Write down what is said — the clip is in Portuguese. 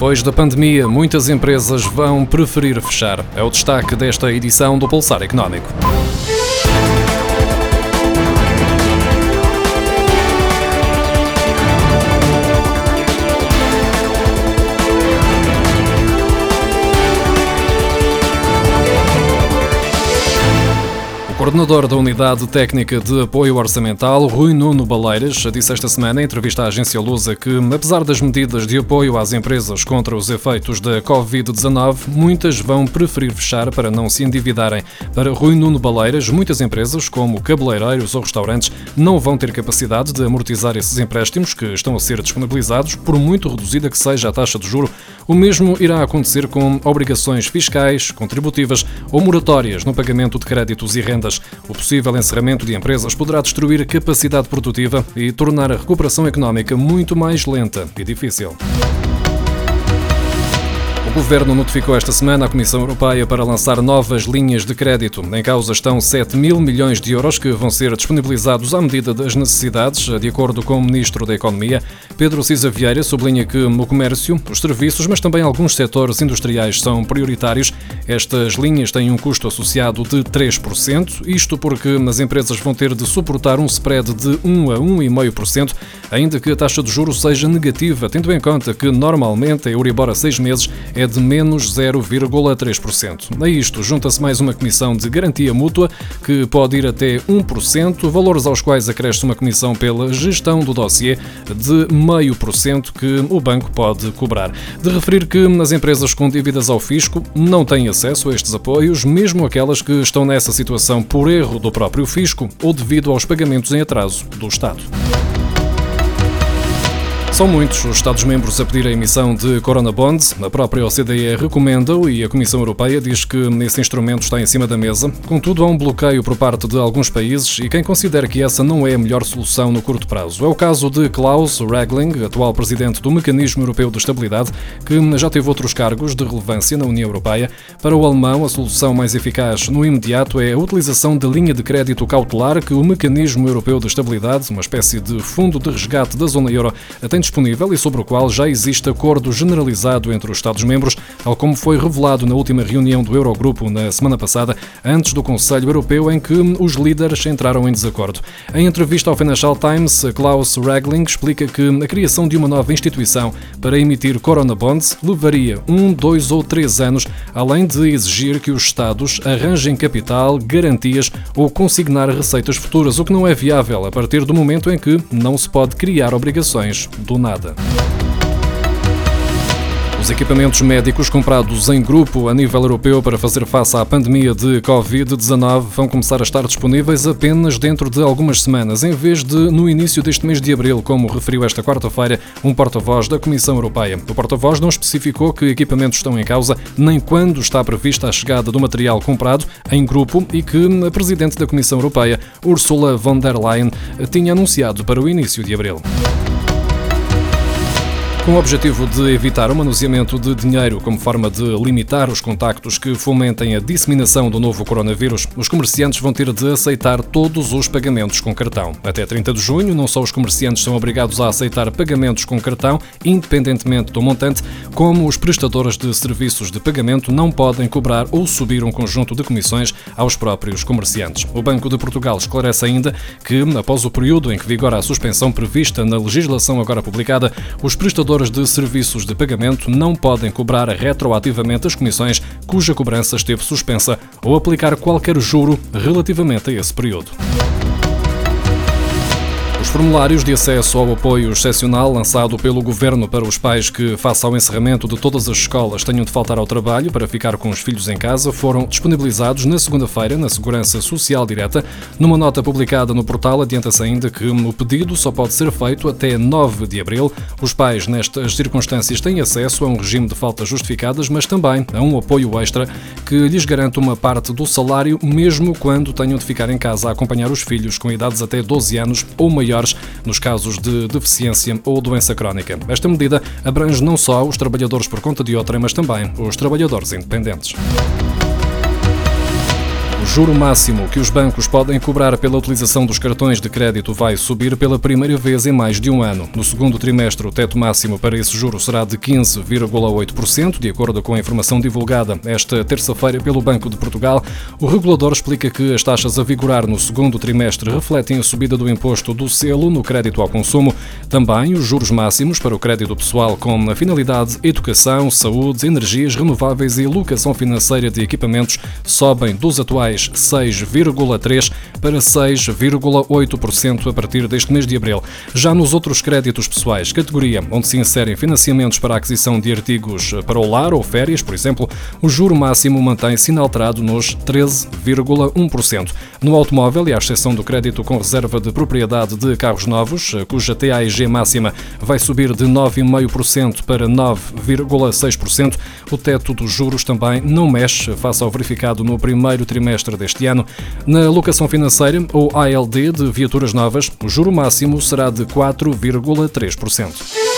Depois da pandemia, muitas empresas vão preferir fechar. É o destaque desta edição do Pulsar Económico. Coordenador da Unidade Técnica de Apoio Orçamental, Rui Nuno Baleiras, disse esta semana em entrevista à agência Lusa que, apesar das medidas de apoio às empresas contra os efeitos da Covid-19, muitas vão preferir fechar para não se endividarem. Para Rui Nuno Baleiras, muitas empresas, como cabeleireiros ou restaurantes, não vão ter capacidade de amortizar esses empréstimos que estão a ser disponibilizados, por muito reduzida que seja a taxa de juro. O mesmo irá acontecer com obrigações fiscais, contributivas ou moratórias no pagamento de créditos e rendas. O possível encerramento de empresas poderá destruir capacidade produtiva e tornar a recuperação económica muito mais lenta e difícil. O Governo notificou esta semana a Comissão Europeia para lançar novas linhas de crédito. Em causa estão 7 mil milhões de euros que vão ser disponibilizados à medida das necessidades, de acordo com o Ministro da Economia. Pedro Cisa Vieira sublinha que o comércio, os serviços, mas também alguns setores industriais são prioritários. Estas linhas têm um custo associado de 3%, isto porque as empresas vão ter de suportar um spread de 1 a 1,5%, ainda que a taxa de juros seja negativa, tendo em conta que normalmente a Euribor a seis meses é de menos 0,3%. A isto junta-se mais uma comissão de garantia mútua, que pode ir até 1%, valores aos quais acresce uma comissão pela gestão do dossiê de 0,5% que o banco pode cobrar. De referir que as empresas com dívidas ao fisco não têm acesso a estes apoios, mesmo aquelas que estão nessa situação por erro do próprio fisco ou devido aos pagamentos em atraso do Estado. São muitos os Estados-membros a pedir a emissão de Corona Bonds. A própria OCDE recomenda-o e a Comissão Europeia diz que esse instrumento está em cima da mesa. Contudo, há um bloqueio por parte de alguns países e quem considera que essa não é a melhor solução no curto prazo. É o caso de Klaus Regling, atual presidente do Mecanismo Europeu de Estabilidade, que já teve outros cargos de relevância na União Europeia. Para o alemão, a solução mais eficaz no imediato é a utilização da linha de crédito cautelar que o Mecanismo Europeu de Estabilidade, uma espécie de fundo de resgate da zona euro, tem disponível e sobre o qual já existe acordo generalizado entre os Estados-membros, tal como foi revelado na última reunião do Eurogrupo na semana passada, antes do Conselho Europeu, em que os líderes entraram em desacordo. Em entrevista ao Financial Times, Klaus Regling explica que a criação de uma nova instituição para emitir Corona Bonds levaria um, dois ou três anos, além de exigir que os Estados arranjem capital, garantias ou consignar receitas futuras, o que não é viável a partir do momento em que não se pode criar obrigações do nada. Os equipamentos médicos comprados em grupo a nível europeu para fazer face à pandemia de Covid-19 vão começar a estar disponíveis apenas dentro de algumas semanas, em vez de no início deste mês de abril, como referiu esta quarta-feira um porta-voz da Comissão Europeia. O porta-voz não especificou que equipamentos estão em causa, nem quando está prevista a chegada do material comprado em grupo e que a Presidente da Comissão Europeia, Ursula von der Leyen, tinha anunciado para o início de abril. Com o objetivo de evitar o manuseamento de dinheiro como forma de limitar os contactos que fomentem a disseminação do novo coronavírus, os comerciantes vão ter de aceitar todos os pagamentos com cartão. Até 30 de junho, não só os comerciantes são obrigados a aceitar pagamentos com cartão, independentemente do montante, como os prestadores de serviços de pagamento não podem cobrar ou subir um conjunto de comissões aos próprios comerciantes. O Banco de Portugal esclarece ainda que, após o período em que vigora a suspensão prevista na legislação agora publicada, os prestadores prestadores de serviços de pagamento não podem cobrar retroativamente as comissões cuja cobrança esteve suspensa ou aplicar qualquer juro relativamente a esse período. Os formulários de acesso ao apoio excepcional lançado pelo Governo para os pais que, face ao encerramento de todas as escolas, tenham de faltar ao trabalho para ficar com os filhos em casa foram disponibilizados na segunda-feira na Segurança Social Direta. Numa nota publicada no portal, adianta-se ainda que o pedido só pode ser feito até 9 de abril. Os pais, nestas circunstâncias, têm acesso a um regime de faltas justificadas, mas também a um apoio extra que lhes garante uma parte do salário, mesmo quando tenham de ficar em casa a acompanhar os filhos com idades até 12 anos ou maior maiores nos casos de deficiência ou doença crónica. Esta medida abrange não só os trabalhadores por conta de outra, mas também os trabalhadores independentes. O juro máximo que os bancos podem cobrar pela utilização dos cartões de crédito vai subir pela primeira vez em mais de um ano. No segundo trimestre, o teto máximo para esse juro será de 15,8%, de acordo com a informação divulgada esta terça-feira pelo Banco de Portugal. O regulador explica que as taxas a vigorar no segundo trimestre refletem a subida do imposto do selo no crédito ao consumo, também os juros máximos para o crédito pessoal com a finalidade educação, saúde, energias renováveis e locação financeira de equipamentos sobem dos atuais atuais 6,3% para 6,8% a partir deste mês de abril. Já nos outros créditos pessoais, categoria onde se inserem financiamentos para a aquisição de artigos para o lar ou férias, por exemplo, o juro máximo mantém-se inalterado nos 13,1%. No automóvel, e à exceção do crédito com reserva de propriedade de carros novos, cuja TAIG máxima vai subir de 9,5% para 9,6%, o teto dos juros também não mexe face ao verificado no primeiro trimestre trimestre deste ano. Na locação financeira, ou ALD, de viaturas novas, o juro máximo será de 4,3%.